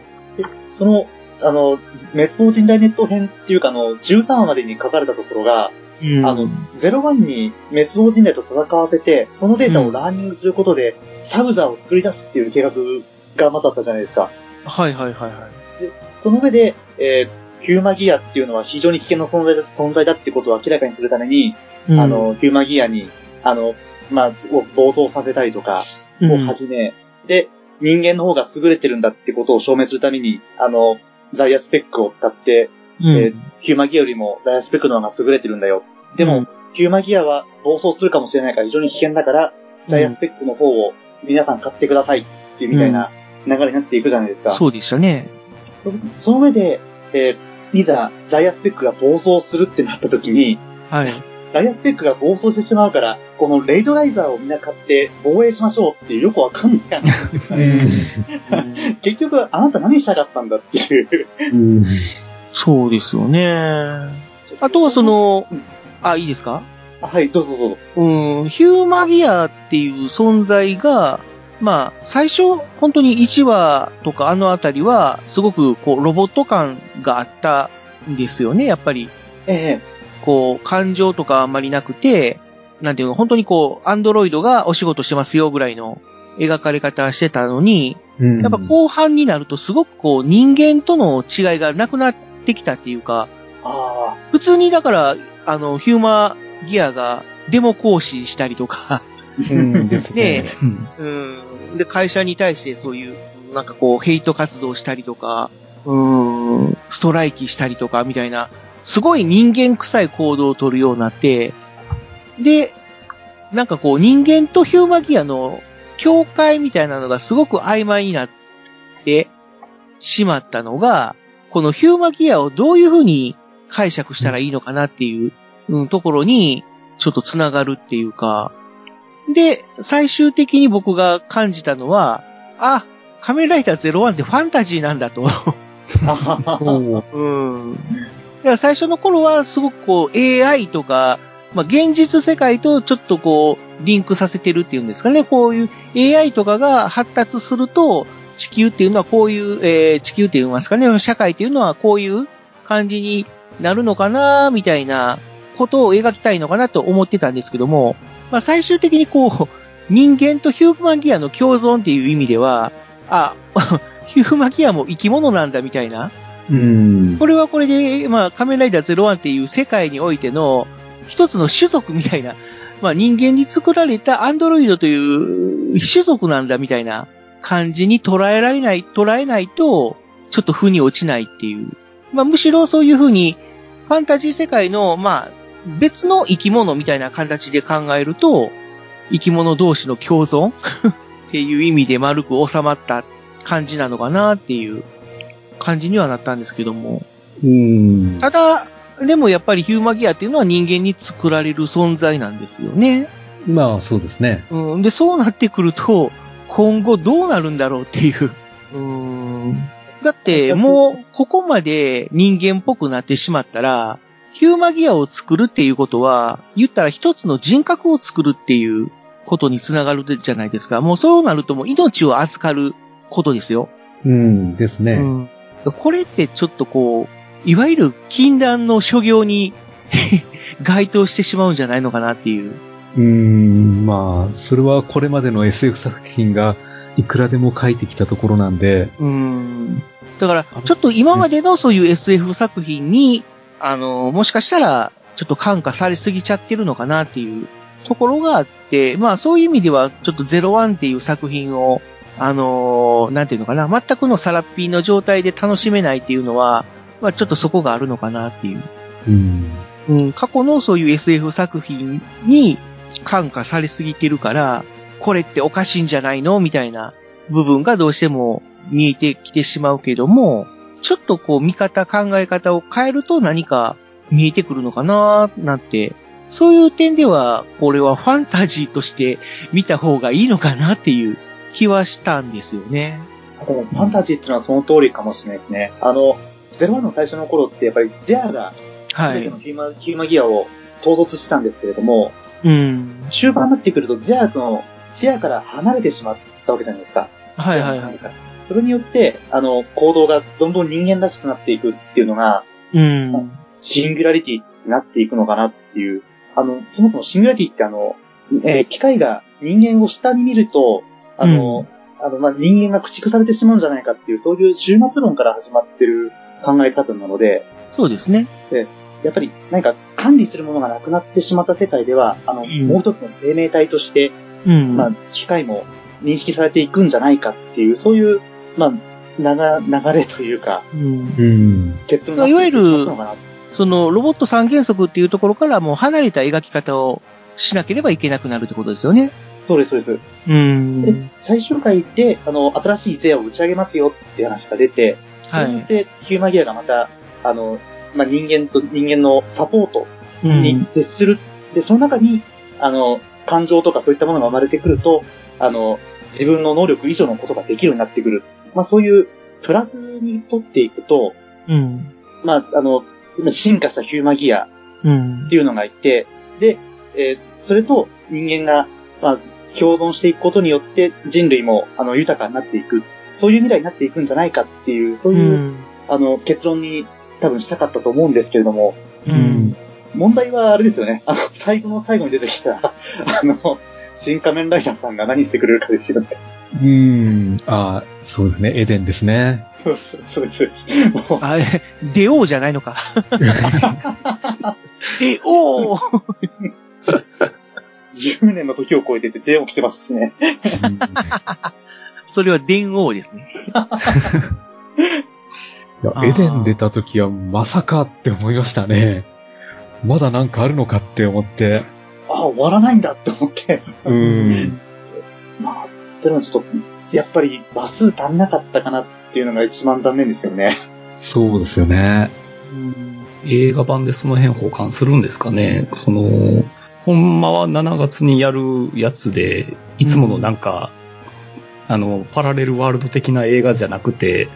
その、あの、メスポ人大ネット編っていうか、あの、13話までに書かれたところが、うんあの、01にメスオ人類と戦わせて、そのデータをラーニングすることで、サウザーを作り出すっていう計画がまずあったじゃないですか。はいはいはいはい。その上で、えーヒューマギアっていうのは非常に危険な存在だ存在だってことを明らかにするために、うんあの、ヒューマギアに、あの、まあ、を暴走させたりとかを始め、で、人間の方が優れてるんだってことを証明するために、あの、ザイアスペックを使って、うんえーヒューマギアよりもザイアスペックの方が優れてるんだよ。でも、ヒューマギアは暴走するかもしれないから非常に危険だから、ザイアスペックの方を皆さん買ってくださいっていうみたいな流れになっていくじゃないですか。そうでしたね。その上で、えーいざザイアスペックが暴走するってなった時に、はい。ザイアスペックが暴走してしまうから、このレイドライザーをみんな買って防衛しましょうっていうよくわかんない話結局、あなた何したかったんだっていう。そうですよね。あとはその、あ、いいですか？はい、どうぞどうぞ。うん、ヒューマギアっていう存在が、まあ、最初、本当に1話とかあのあたりは、すごくこう、ロボット感があったんですよね、やっぱり。ええこう、感情とかあんまりなくて、なんていうの、本当にこう、アンドロイドがお仕事してますよぐらいの描かれ方してたのに、やっぱ後半になるとすごくこう、人間との違いがなくなってきたっていうか、あ普通にだから、あの、ヒューマギアがデモ行使したりとか、うんですね。で、うん。で、会社に対してそういう、なんかこう、ヘイト活動したりとか、うん、ストライキしたりとか、みたいな、すごい人間臭い行動を取るようになって、で、なんかこう人間とヒューマギアの境界みたいなのがすごく曖昧になってしまったのが、このヒューマギアをどういうふうに解釈したらいいのかなっていう、うん、ところにちょっとつながるっていうか、で、最終的に僕が感じたのは、あ、仮面ライダー01ってファンタジーなんだと。うん。から最初の頃はすごくこう AI とか、まあ、現実世界とちょっとこう、リンクさせてるっていうんですかね。こういう AI とかが発達すると、地球っていうのはこういう、えー地球って言いますかね、社会っていうのはこういう感じになるのかな、みたいなことを描きたいのかなと思ってたんですけども、まあ、最終的にこう、人間とヒューマンギアの共存っていう意味では、あ、ヒューマンギアも生き物なんだみたいな、うん。これはこれで、まあ、仮面ライダー01っていう世界においての一つの種族みたいな、まあ人間に作られたアンドロイドという種族なんだみたいな感じに捉えられない、捉えないと、ちょっと負に落ちないっていう。まあむしろそういうふうに、ファンタジー世界の、まあ、別の生き物みたいな形で考えると、生き物同士の共存？っていう意味で丸く収まった感じなのかなっていう感じにはなったんですけども。うん。ただ、でもやっぱりヒューマギアっていうのは人間に作られる存在なんですよね。まあ、そうですね。うん。で、そうなってくると、今後どうなるんだろうっていう。うん。だって、もう、ここまで人間っぽくなってしまったら、ヒューマギアを作るっていうことは、言ったら一つの人格を作るっていうことにつながるじゃないですか。もうそうなるともう命を預かることですよ。うんですね。うんこれってちょっとこう、いわゆる禁断の所業に 該当してしまうんじゃないのかなっていう。うーん、まあ、それはこれまでの SF 作品がいくらでも書いてきたところなんで、うん。だから、ちょっと今までのそういう SF 作品に、あの、もしかしたら、ちょっと感化されすぎちゃってるのかなっていうところがあって、まあそういう意味では、ちょっと01っていう作品を、あのなんていうのかな、全くのサラッピーの状態で楽しめないっていうのは、まあちょっとそこがあるのかなっていう。うん。うん、過去のそういう SF 作品に感化されすぎてるから、これっておかしいんじゃないのみたいな部分がどうしても見えてきてしまうけども、ちょっとこう見方、考え方を変えると何か見えてくるのかななんて、そういう点では、これはファンタジーとして見た方がいいのかなっていう気はしたんですよね。でもファンタジーっていうのはその通りかもしれないですね。あの、01の最初の頃ってやっぱりゼアがはい全ての。ヒューマ,、ヒューマギアを統率してたんですけれども、うん。終盤になってくるとゼアの、ゼアから離れてしまったわけじゃないですか。はいはいはい。それによって、あの、行動がどんどん人間らしくなっていくっていうのが、うん。シンギュラリティになっていくのかなっていう。あの、そもそもシンギュラリティってあの、えー機械が人間を下に見ると、あの、あの、まあ、人間が駆逐されてしまうんじゃないかっていう、そういう終末論から始まってる考え方なので、そうですね。やっぱり何か管理するものがなくなってしまった世界では、あの、んもう一つの生命体として、うん。まあ、機械も認識されていくんじゃないかっていう、そういう、まあ、流流れというか、うん。うん。結論になっていってしまったのかな。そのロボット三原則っていうところからもう離れた描き方をしなければいけなくなるってことですよね。そうです、そうです。うん。で、最終回で、あの、新しいゼアを打ち上げますよっていう話が出て、それによって、ヒューマギアがまた、あの、まあ、人間と人間のサポートに徹する。で、その中に、あの、感情とかそういったものが生まれてくると、あの、自分の能力以上のことができるようになってくる。まあ、そういう、プラスにとっていくと、うん。まあ、あの、進化したヒューマギアうんっ。ていうのがいて、で、えーそれと人間が、まあ、共存していくことによって人類も、あの、豊かになっていく。そういう未来になっていくんじゃないかっていう、そういう、うん。あの、結論に多分したかったと思うんですけれども、うん。問題はあれですよね。あの、最後の最後に出てきた、あの、新仮面ライダーさんが何してくれるかですよね。うーん。ああ、そうですね。エデンですね。そうそう、そうです。そうですもう、あれ、出王じゃないのか。出王 10年の時を超えてて手を来てますしね。それは電王ですね。いやエデン出た時はまさかって思いましたね。まだなんかあるのかって思って。ああ、終わらないんだって思って。うん。まあ、それもちょっと、やっぱり話数足んなかったかなっていうのが一番残念ですよね。そうですよね。映画版でその辺保管するんですかね。その、ほんまは7月にやるやつで、いつものなんか、あの、パラレルワールド的な映画じゃなくて、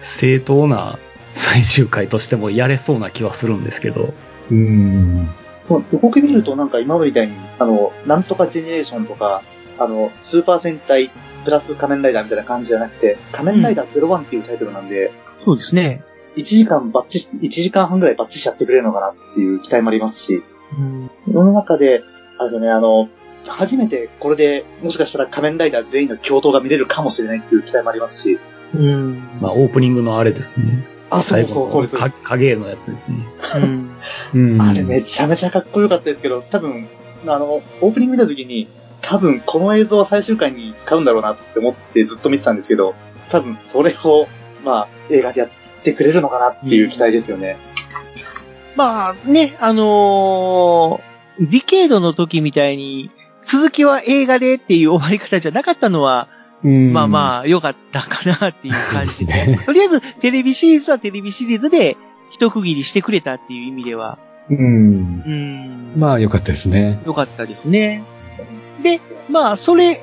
正当な最終回としてもやれそうな気はするんですけど。うん。もう予告見るとなんか今みたいに、あの、なんとかジェネレーションとか、あの、スーパー戦隊プラス仮面ライダーみたいな感じじゃなくて、仮面ライダー01っていうタイトルなんで、そうですね。1時間バッチし、1時間半ぐらいバッチしやってくれるのかなっていう期待もありますし、うん。その中で、あれですよね、あの、初めてこれでもしかしたら仮面ライダー全員の共闘が見れるかもしれないっていう期待もありますし、うん。まあ、オープニングのあれですね。あ、そう最後のそうそうです。か影のやつですね。うん。うん。あれめちゃめちゃかっこよかったですけど、多分、あの、オープニング見た時に、多分この映像は最終回に使うんだろうなって思ってずっと見てたんですけど、多分それを、まあ、映画でやってくれるのかなっていう期待ですよね。まあね、あのーディケードの時みたいに、続きは映画でっていう終わり方じゃなかったのは、うんまあまあ良かったかなっていう感じで。ね とりあえずテレビシリーズはテレビシリーズで一区切りしてくれたっていう意味では、うん。うん、まあ、よかったですね。良かったですね。で、まあそれ、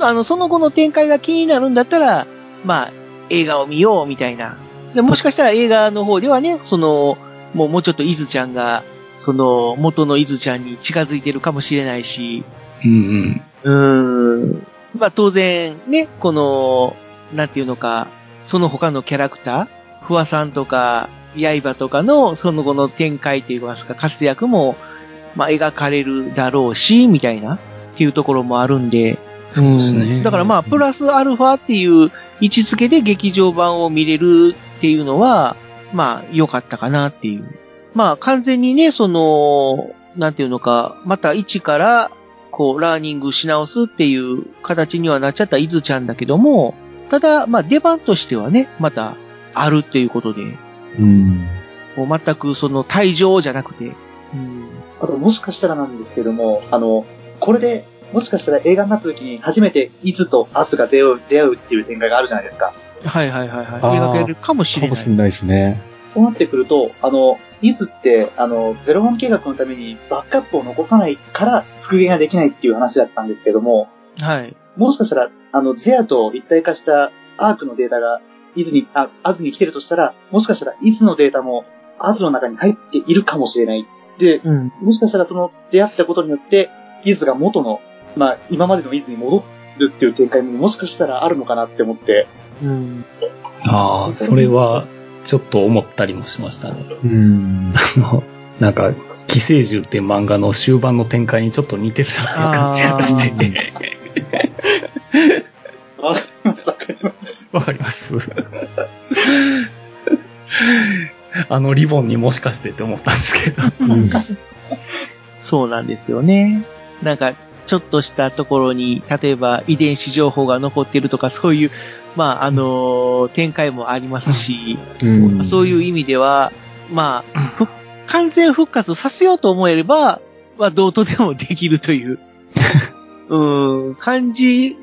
あの、その後の展開が気になるんだったら、まあ映画を見ようみたいな。でもしかしたら映画の方ではね、その、もうもうちょっとイズちゃんが、その、元のイズちゃんに近づいてるかもしれないし、うんうん。うーん。まあ当然ね、この、なんていうのか、その他のキャラクター、フワさんとか、刃とかのその後の展開といいますか、活躍も、まあ描かれるだろうし、みたいな、っていうところもあるんで、そうですね。だからまあ、プラスアルファっていう位置づけで劇場版を見れるっていうのは、まあ、良かったかなっていう。まあ、完全にね、その、なんていうのか、また一から、こう、ラーニングし直すっていう形にはなっちゃったイズちゃんだけども、ただ、まあ、出番としてはね、また、あるっていうことで、うん。もう全くその、退場じゃなくて、うん、あともしかしたらなんですけども、あの、これで、もしかしたら映画になった時に初めてイズとアスが出会う、出会うっていう展開があるじゃないですか。はいはいはいはい。描けるかもしれない。かもしれないですね。そうなってくると、あの、イズって、あの、ゼロワン計画のためにバックアップを残さないから復元ができないっていう話だったんですけども、はい。もしかしたら、あの、ゼアと一体化したアークのデータが、イズに、あ、アズに来てるとしたら、もしかしたらイズのデータもアズの中に入っているかもしれない。で、うん。もしかしたらその出会ったことによって、イズが元の、まあ、今までのイズに戻るっていう展開ももしかしたらあるのかなって思って、うん。ああ、それは、ちょっと思ったりもしましたね。うん。あの、なんか、寄生獣っていう漫画の終盤の展開にちょっと似てるなっていう感じがして。わかります、わかります。わかります。あのリボンにもしかしてって思ったんですけど。そうなんですよね。なんか、ちょっとしたところに、例えば遺伝子情報が残ってるとか、そういう、まあ、あのー展開もありますし、うんそういう意味では、まあ、ふ完全復活させようと思えれば、まあ、どうとでもできるという、うん、感じ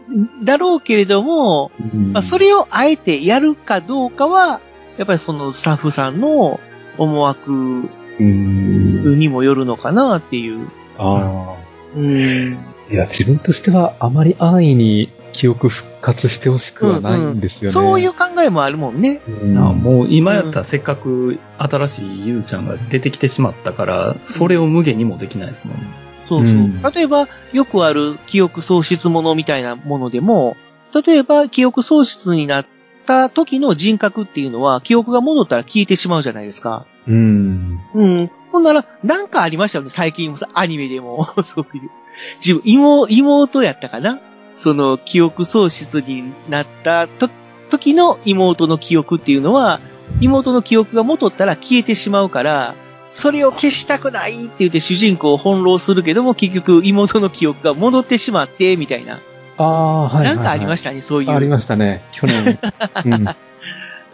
だろうけれども、まあ、それをあえてやるかどうかは、やっぱりそのスタッフさんの思惑うん。にもよるのかなっていう。あうん。あ。いや、自分としてはあまり安易に記憶復活してほしくはないんですよね。そういう考えもあるもんね。うんあもう今やったらせっかく新しいゆずちゃんが出てきてしまったから、それを無限にもできないですもんね。そうそう。うん例えば、よくある記憶喪失ものみたいなものでも、例えば記憶喪失になった時の人格っていうのは、記憶が戻ったら消えてしまうじゃないですか。うん。うん。ほんなら、なんかありましたよね、最近もさ、アニメでも。そういう。自分、妹、妹やったかなその、記憶喪失になったと、時の妹の記憶っていうのは、妹の記憶が戻ったら消えてしまうから、それを消したくないって言って主人公を翻弄するけども、結局妹の記憶が戻ってしまって、みたいな。ああ、はいはい、はい。なんかありましたね、そういう。ありましたね。去年。うん。うん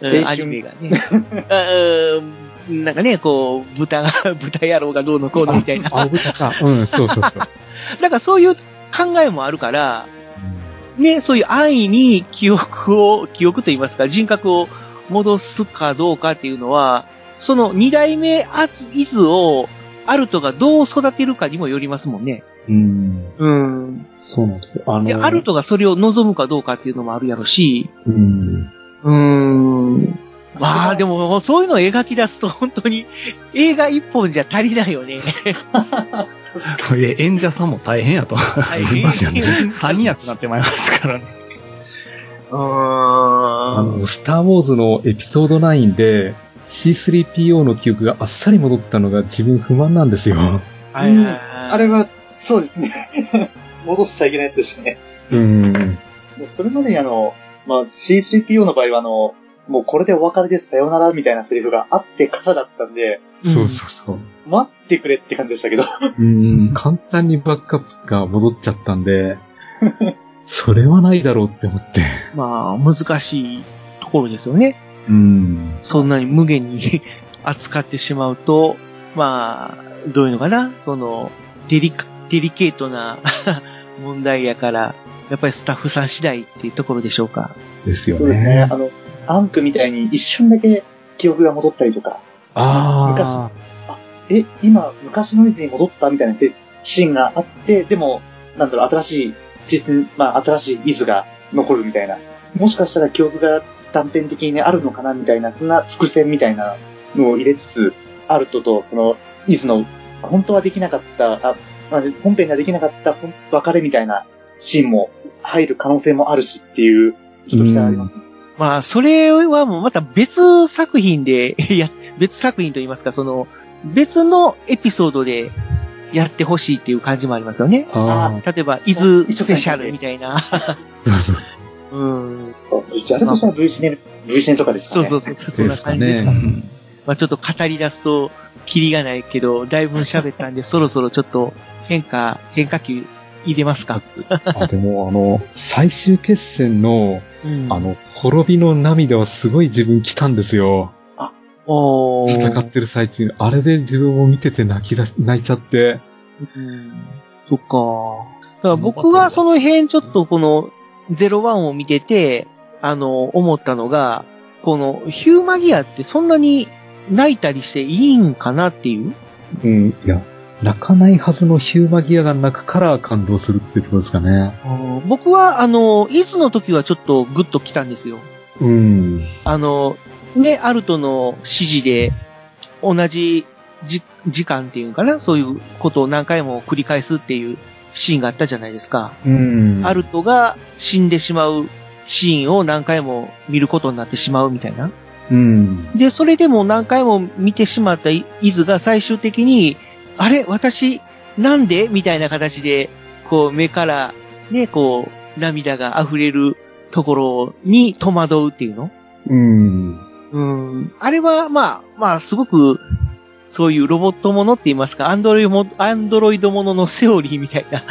青春アニメがね。うんなんかね、こう、豚が、豚野郎がどうのこうのみたいな。あ、豚か。うん、そうそうそう。だからそういう考えもあるから、ね、そういう安易に記憶を、記憶と言いますか、人格を戻すかどうかっていうのは、その二代目アツイズを、アルトがどう育てるかにもよりますもんね。うん。うん。そうなんですよ。あで、の、アルトがそれを望むかどうかっていうのもあるやろし、うん。うーん。まあでも、そういうのを描き出すと本当に映画一本じゃ足りないよね。これ演者さんも大変やと。大変ますよね。三役になってまいりますからね。うーあの、スター・ウォーズのエピソード9で C3PO の記憶があっさり戻ったのが自分不満なんですよ。はいはいはいあれは、そうですね。戻しちゃいけないやつですね。うん。それまでにあの、まあ、C3PO の場合はあの、もうこれでお別れです、さよならみたいなセリフがあってからだったんで、そうそうそう。待ってくれって感じでしたけど。うん、簡単にバックアップが戻っちゃったんで、それはないだろうって思って。まあ、難しいところですよね。うん。そんなに無限に 扱ってしまうと、まあ、どういうのかな？その、デリカ、デリケートな 問題やから、やっぱりスタッフさん次第っていうところでしょうか。ですよね。そうですね。あの、アンクみたいに一瞬だけ記憶が戻ったりとか、あえ、今、昔のイズに戻ったみたいなシーンがあって、でも、なんだろう、新しい、実まあ、新しいイズが残るみたいな。もしかしたら記憶が断片的にね、あるのかなみたいな、そんな伏線みたいなのを入れつつ、アルトと、その、イズの、本当はできなかった、あ、まあ本編ができなかった別れみたいなシーンも入る可能性もあるしっていう、ちょっと期待ありますね。まあ、それはもうまた別作品で、い や、別作品と言いますか、その、別のエピソードでやってほしいっていう感じもありますよね。あ例えば、伊豆スペシャルみたいな。うん。やるとしたら V シネ、V シネとかですかね。そうそうそう、そんな感じですか。ねまあちょっと語り出すと、キリがないけど、だいぶ喋ったんで、そろそろちょっと変化、変化球入れますか？あ、でもあの、最終決戦の、うんあの、滅びの涙はすごい自分来たんですよ。おー戦ってる最中、あれで自分を見てて泣きだし、泣いちゃって。うんそっか。だから僕がその辺ちょっとこの01を見てて、あの、思ったのが、このヒューマギアってそんなに泣いたりしていいんかなっていう？うん、いや、泣かないはずのヒューマギアが泣くから感動するってところですかね。僕はあの、イズの時はちょっとグッと来たんですよ。うん。あの、ね、アルトの指示で、同じじ時間っていうかな、そういうことを何回も繰り返すっていうシーンがあったじゃないですか。うん。アルトが死んでしまうシーンを何回も見ることになってしまうみたいな。うん。で、それでも何回も見てしまったイイズが最終的に、あれ？私、なんで？みたいな形で、こう目から、ね、こう、涙が溢れるところに戸惑うっていうの？うん。うん。あれは、まあ、まあ、すごく、そういうロボットものって言いますか、アンドロイドも、アンドロイドもののセオリーみたいな、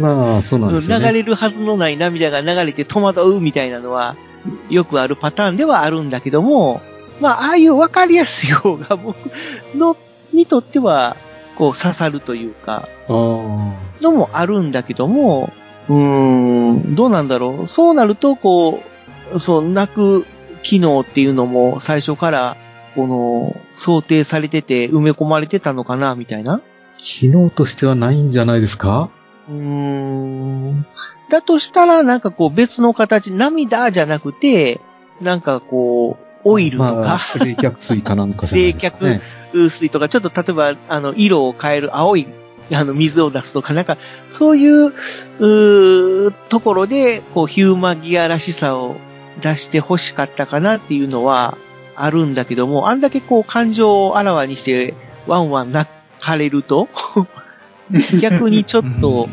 まあ、そうなんですよね。流れるはずのない涙が流れて戸惑うみたいなのは、よくあるパターンではあるんだけども、まあ、ああいうわかりやすい方が僕の、にとっては、こう刺さるというか。のもあるんだけども、うーん、どうなんだろう。そうなると、こう、そう、泣く機能っていうのも最初から、この、想定されてて埋め込まれてたのかな、みたいな。機能としてはないんじゃないですか？うーん。だとしたら、なんかこう別の形、涙じゃなくて、なんかこう、オイルとか、まあ、冷却水かなんかじゃないですか、ね。冷却水とか、ちょっと例えば、あの、色を変える青い、あの、水を出すとか、なんか、そういう、うーところで、こう、ヒューマギアらしさを出して欲しかったかなっていうのは、あるんだけども、あんだけこう、感情をあらわにして、ワンワン泣かれると、逆にちょっと、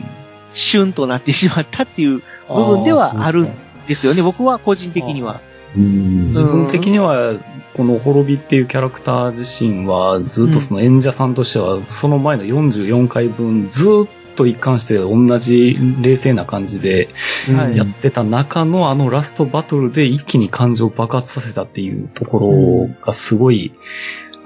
シュンとなってしまったっていう部分ではあるんですよね、僕は個人的には。自分的には、この滅びっていうキャラクター自身は、ずっとその演者さんとしては、その前の44回分、ずっと一貫して同じ冷静な感じではいやってた中のあのラストバトルで一気に感情を爆発させたっていうところがすごい、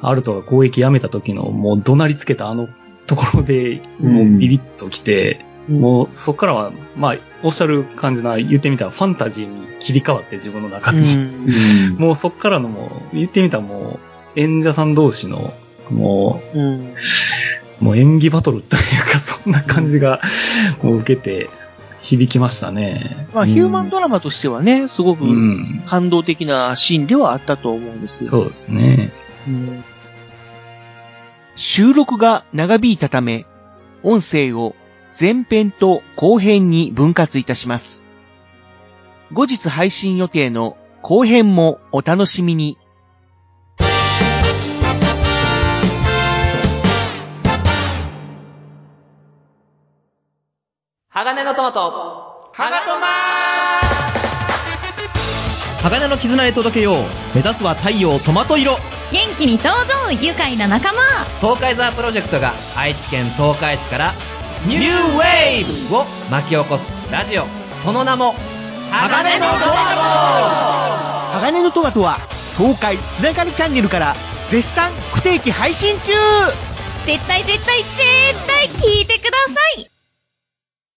アルトが攻撃やめた時のもう怒鳴りつけたあのところで、もうビビッと来て、もうそこからは、まあ、おっしゃる感じな、言ってみたらファンタジーに切り替わって自分の中に。もうそこからのもう、言ってみたらもう、演者さん同士の、もう、もう演技バトルというか、そんな感じが、もう受けて、響きましたね。まあ、ヒューマンドラマとしてはね、すごくうん。感動的なシーンではあったと思うんです。そうですね。収録が長引いたため、音声を前編と後編に分割いたします。後日配信予定の後編もお楽しみに。鋼のトマト。ハガトマ鋼の絆へ届けよう目指すは太陽トマト色元気に登場愉快な仲間東海ザープロジェクトが愛知県東海市からニューウェーブを巻き起こすラジオ。その名も鋼のトマ鋼のトマトは東海つながりチャンネルから絶賛不定期配信中。絶対絶対絶